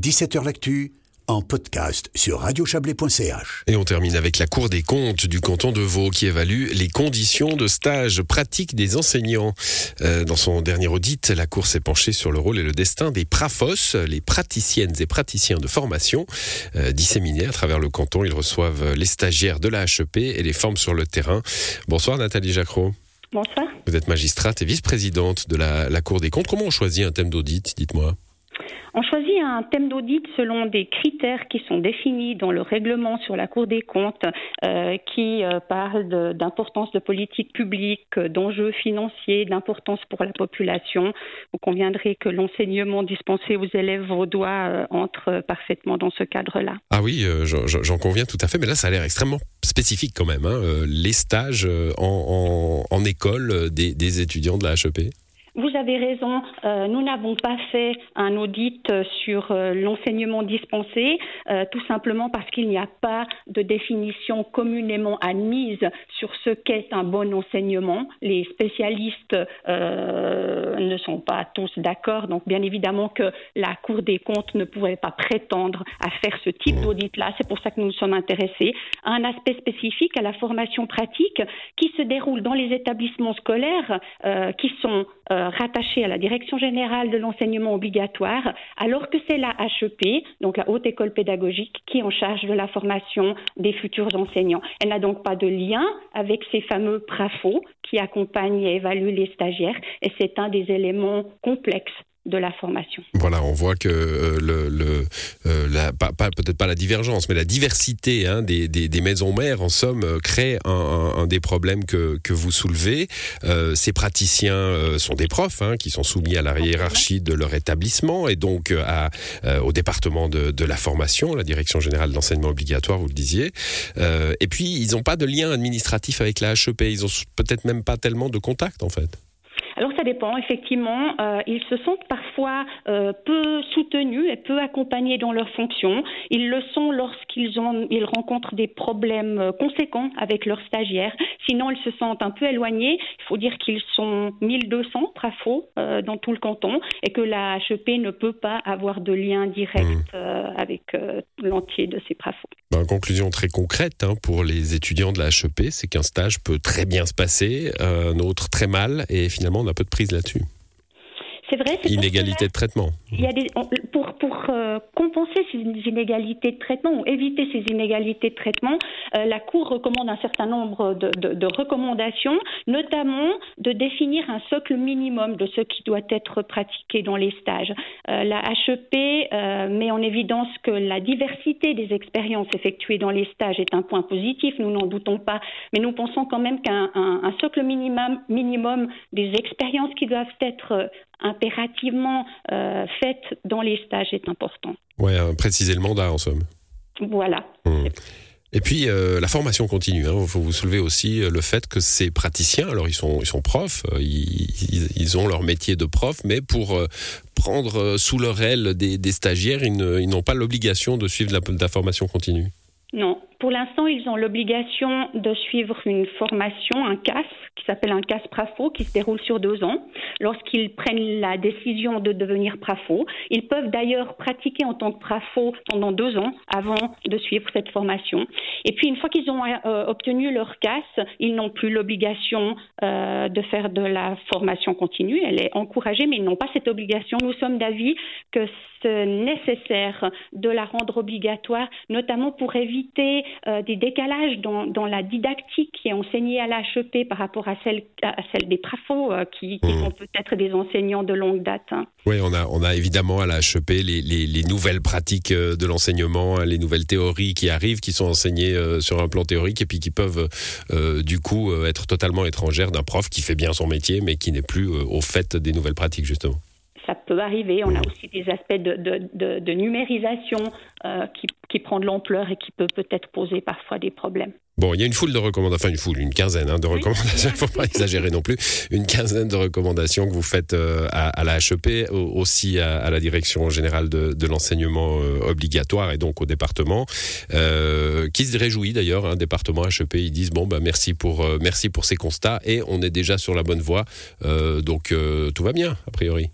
17h L'actu en podcast sur radiochablais.ch. Et on termine avec la Cour des comptes du canton de Vaud qui évalue les conditions de stage pratique des enseignants. Euh, dans son dernier audit, la Cour s'est penchée sur le rôle et le destin des PRAFOS, les praticiennes et praticiens de formation. Euh, disséminés à travers le canton, ils reçoivent les stagiaires de la HEP et les forment sur le terrain. Bonsoir Nathalie Jacro. Bonsoir. Vous êtes magistrate et vice-présidente de la, la Cour des comptes. Comment on choisit un thème d'audit Dites-moi? On choisit un thème d'audit selon des critères qui sont définis dans le règlement sur la Cour des comptes euh, qui euh, parle d'importance de, politique publique, d'enjeux financiers, d'importance pour la population. Vous conviendrez que l'enseignement dispensé aux élèves vaudois euh, entre parfaitement dans ce cadre-là. Ah oui, j'en conviens tout à fait, mais là ça a l'air extrêmement spécifique quand même, hein, les stages en, école des, des étudiants de la HEP. Vous avez raison, euh, nous n'avons pas fait un audit sur euh, l'enseignement dispensé, euh, tout simplement parce qu'il n'y a pas de définition communément admise sur ce qu'est un bon enseignement. Les spécialistes ne sont pas tous d'accord, donc bien évidemment que la Cour des comptes ne pourrait pas prétendre à faire ce type d'audit-là. C'est pour ça que nous nous sommes intéressés à un aspect spécifique, à la formation pratique qui se déroule dans les établissements scolaires qui sont euh, rattachée à la Direction générale de l'enseignement obligatoire, alors que c'est la HEP, donc la Haute École pédagogique, qui est en charge de la formation des futurs enseignants. Elle n'a donc pas de lien avec ces fameux PRAFO qui accompagnent et évaluent les stagiaires, et c'est un des éléments complexes de la formation. Voilà, on voit que euh, le, euh, peut-être pas la divergence, mais la diversité hein, des, des, maisons mères, en somme, euh, crée un, des problèmes que, que vous soulevez. ces praticiens sont des profs hein, qui sont soumis à la hiérarchie de leur établissement et donc à, au département de, de, la formation, la direction générale d'enseignement obligatoire, vous le disiez. et puis, ils n'ont pas de lien administratif avec la HEP, ils ont peut-être même pas tellement de contact en fait. Alors ça dépend, effectivement. Euh, ils se sentent parfois euh, peu soutenus et peu accompagnés dans leurs fonctions. Ils le sont lorsqu'ils ont, ils rencontrent des problèmes euh, conséquents avec leurs stagiaires. Sinon, ils se sentent un peu éloignés. Il faut dire qu'ils sont 1200 trafos euh, dans tout le canton et que la HEP ne peut pas avoir de lien direct mmh. avec l'entier de ces trafos. Ben, conclusion très concrète hein, pour les étudiants de la HEP, c'est qu'un stage peut très bien se passer, un autre très mal, et finalement on a peu de prise là-dessus. C'est vrai. Inégalité de traitement. Il y a des, pour pour euh, compenser ces inégalités de traitement ou éviter ces inégalités de traitement, euh, la Cour recommande un certain nombre de, de, de, recommandations, notamment de définir un socle minimum de ce qui doit être pratiqué dans les stages. Euh, la HEP met en évidence que la diversité des expériences effectuées dans les stages est un point positif, nous n'en doutons pas, mais nous pensons quand même qu'un un, un socle minimum, minimum des expériences qui doivent être impérativement euh, faite dans les stages est important. Oui, préciser le mandat en somme. Voilà. Mmh. Et puis euh, la formation continue. Il hein. faut vous soulever aussi euh, le fait que ces praticiens, alors ils sont ils sont profs, ils, ils ont leur métier de prof, mais pour prendre sous leur aile des, des stagiaires, ils n'ont pas l'obligation de suivre la, la formation continue. Non, pour l'instant, ils ont l'obligation de suivre une formation, un CAS, qui s'appelle un CAS PRAFO, qui se déroule sur deux ans. Lorsqu'ils prennent la décision de devenir PRAFO, ils peuvent d'ailleurs pratiquer en tant que PRAFO pendant deux ans avant de suivre cette formation. Et puis, une fois qu'ils ont euh, obtenu leur CAS, ils n'ont plus l'obligation euh, de faire de la formation continue. Elle est encouragée, mais ils n'ont pas cette obligation. Nous sommes d'avis que c'est nécessaire de la rendre obligatoire, notamment pour éviter euh, des décalages dans, dans, la didactique qui est enseignée à l'HEP par rapport à celle, à celle des PRAFO, euh, qui, qui mmh. sont peut-être des enseignants de longue date. Hein. Oui, on a, on a évidemment à la HEP les, les, les nouvelles pratiques euh, de l'enseignement, hein, les nouvelles théories qui arrivent, qui sont enseignées sur un plan théorique et puis qui peuvent du coup être totalement étrangères d'un prof qui fait bien son métier mais qui n'est plus au fait des nouvelles pratiques justement peut arriver. On a aussi des aspects de, de, de, numérisation euh, qui, qui prend de l'ampleur et qui peut peut-être poser parfois des problèmes. Bon, il y a une foule de recommandations, enfin une foule, une quinzaine hein, de recommandations, il ne faut pas exagérer non plus, une quinzaine de recommandations que vous faites euh, à, à, la HEP, aussi à, à, la Direction générale de, de l'enseignement euh, obligatoire et donc au département, qui se réjouit d'ailleurs, un hein, département HEP, ils disent bon, bah, merci, pour, merci pour ces constats et on est déjà sur la bonne voie, donc tout va bien, a priori.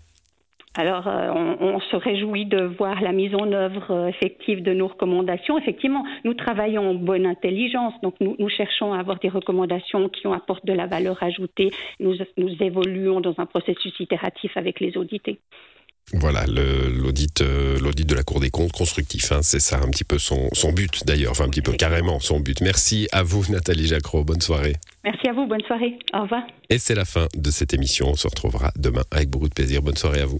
Alors, euh, on, se réjouit de voir la mise en œuvre euh, effective de nos recommandations. Effectivement, nous travaillons en bonne intelligence, donc nous, cherchons à avoir des recommandations qui ont apportent de la valeur ajoutée. Nous, nous évoluons dans un processus itératif avec les audités. Voilà, l'audit, euh, l'audit de la Cour des comptes constructif, hein, c'est ça un petit peu son, son but d'ailleurs, enfin un petit peu carrément son but. Merci à vous Nathalie Jacro, bonne soirée. Merci à vous, bonne soirée, au revoir. Et c'est la fin de cette émission, on se retrouvera demain avec beaucoup de plaisir, bonne soirée à vous.